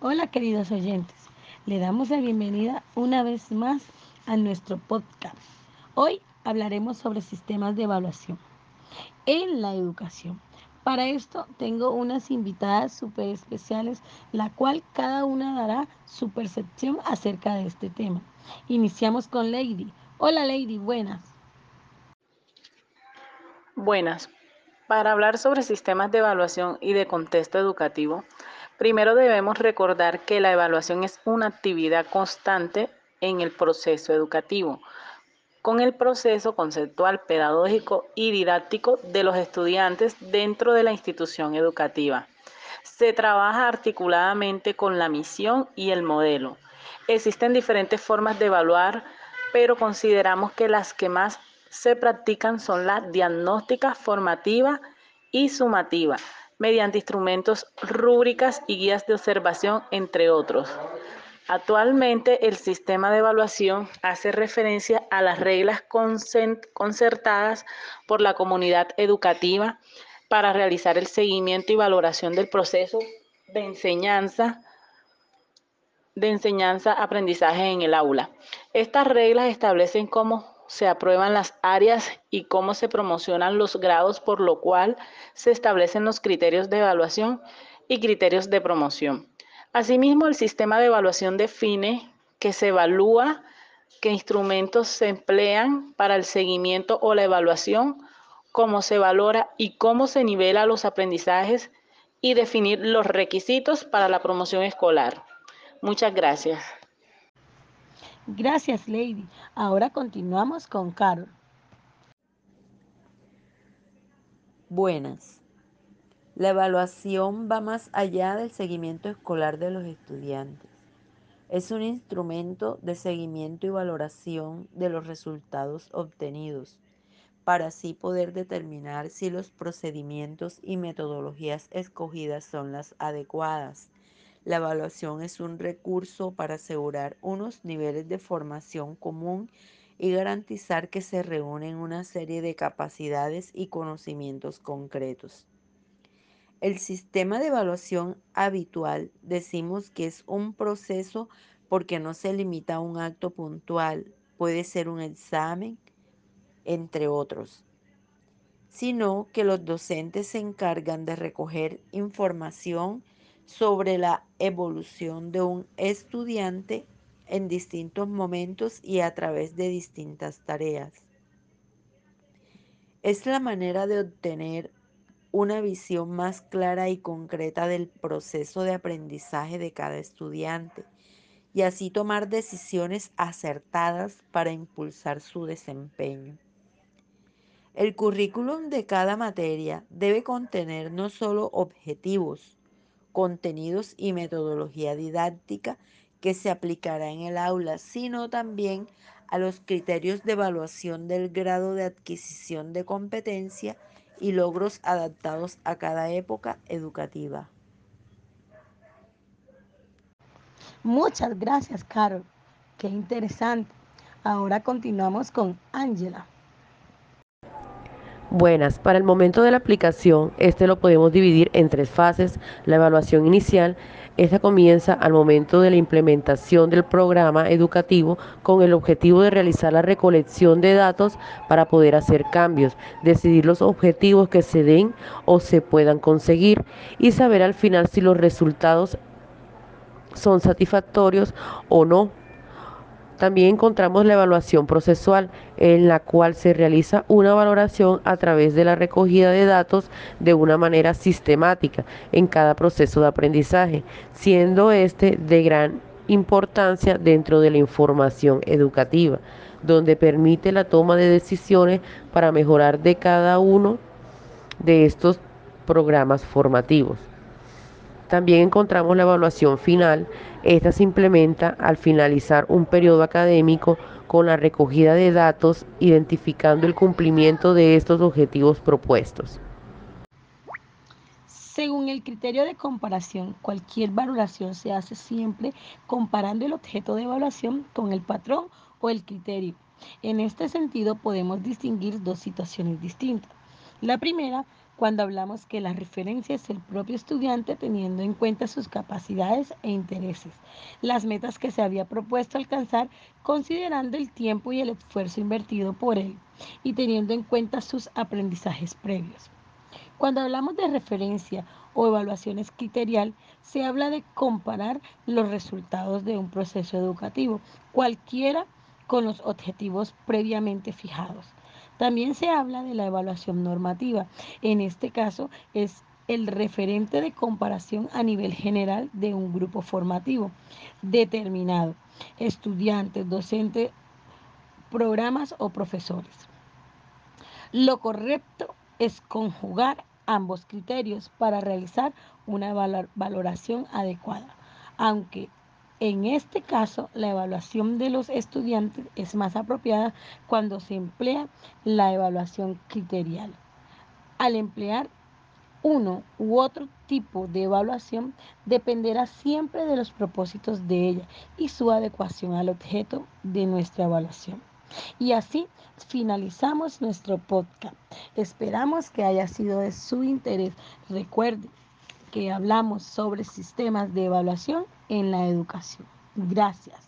Hola queridos oyentes, le damos la bienvenida una vez más a nuestro podcast. Hoy hablaremos sobre sistemas de evaluación en la educación. Para esto tengo unas invitadas súper especiales, la cual cada una dará su percepción acerca de este tema. Iniciamos con Lady. Hola Lady, buenas. Buenas. Para hablar sobre sistemas de evaluación y de contexto educativo, Primero debemos recordar que la evaluación es una actividad constante en el proceso educativo, con el proceso conceptual, pedagógico y didáctico de los estudiantes dentro de la institución educativa. Se trabaja articuladamente con la misión y el modelo. Existen diferentes formas de evaluar, pero consideramos que las que más se practican son la diagnóstica, formativa y sumativa mediante instrumentos, rúbricas y guías de observación, entre otros. Actualmente el sistema de evaluación hace referencia a las reglas concertadas por la comunidad educativa para realizar el seguimiento y valoración del proceso de enseñanza de enseñanza-aprendizaje en el aula. Estas reglas establecen cómo se aprueban las áreas y cómo se promocionan los grados, por lo cual se establecen los criterios de evaluación y criterios de promoción. Asimismo, el sistema de evaluación define que se evalúa, qué instrumentos se emplean para el seguimiento o la evaluación, cómo se valora y cómo se nivela los aprendizajes y definir los requisitos para la promoción escolar. Muchas gracias. Gracias, Lady. Ahora continuamos con Carol. Buenas. La evaluación va más allá del seguimiento escolar de los estudiantes. Es un instrumento de seguimiento y valoración de los resultados obtenidos para así poder determinar si los procedimientos y metodologías escogidas son las adecuadas la evaluación es un recurso para asegurar unos niveles de formación común y garantizar que se reúnen una serie de capacidades y conocimientos concretos. El sistema de evaluación habitual decimos que es un proceso porque no se limita a un acto puntual, puede ser un examen, entre otros sino que los docentes se encargan de recoger información sobre la evolución de un estudiante en distintos momentos y a través de distintas tareas. Es la manera de obtener una visión más clara y concreta del proceso de aprendizaje de cada estudiante y así tomar decisiones acertadas para impulsar su desempeño. El currículum de cada materia debe contener no solo objetivos, contenidos y metodología didáctica que se aplicará en el aula, sino también a los criterios de evaluación del grado de adquisición de competencia y logros adaptados a cada época educativa. Muchas gracias, Carol. Qué interesante. Ahora continuamos con Ángela. Buenas, para el momento de la aplicación, este lo podemos dividir en tres fases. La evaluación inicial, esta comienza al momento de la implementación del programa educativo con el objetivo de realizar la recolección de datos para poder hacer cambios, decidir los objetivos que se den o se puedan conseguir y saber al final si los resultados son satisfactorios o no también encontramos la evaluación procesual, en la cual se realiza una valoración a través de la recogida de datos de una manera sistemática en cada proceso de aprendizaje, siendo este de gran importancia dentro de la información educativa, donde permite la toma de decisiones para mejorar de cada uno de estos programas formativos. También encontramos la evaluación final. Esta se implementa al finalizar un periodo académico con la recogida de datos, identificando el cumplimiento de estos objetivos propuestos. Según el criterio de comparación, cualquier valoración se hace siempre comparando el objeto de evaluación con el patrón o el criterio. En este sentido podemos distinguir dos situaciones distintas. La primera cuando hablamos que la referencia es el propio estudiante teniendo en cuenta sus capacidades e intereses, las metas que se había propuesto alcanzar considerando el tiempo y el esfuerzo invertido por él y teniendo en cuenta sus aprendizajes previos. Cuando hablamos de referencia o evaluación criterial, se habla de comparar los resultados de un proceso educativo, cualquiera con los objetivos previamente fijados. También se habla de la evaluación normativa. En este caso es el referente de comparación a nivel general de un grupo formativo determinado, estudiantes, docentes, programas o profesores. Lo correcto es conjugar ambos criterios para realizar una valoración adecuada, aunque en este caso, la evaluación de los estudiantes es más apropiada cuando se emplea la evaluación criterial. Al emplear uno u otro tipo de evaluación dependerá siempre de los propósitos de ella y su adecuación al objeto de nuestra evaluación. Y así finalizamos nuestro podcast. Esperamos que haya sido de su interés. Recuerde que hablamos sobre sistemas de evaluación en la educación. Gracias.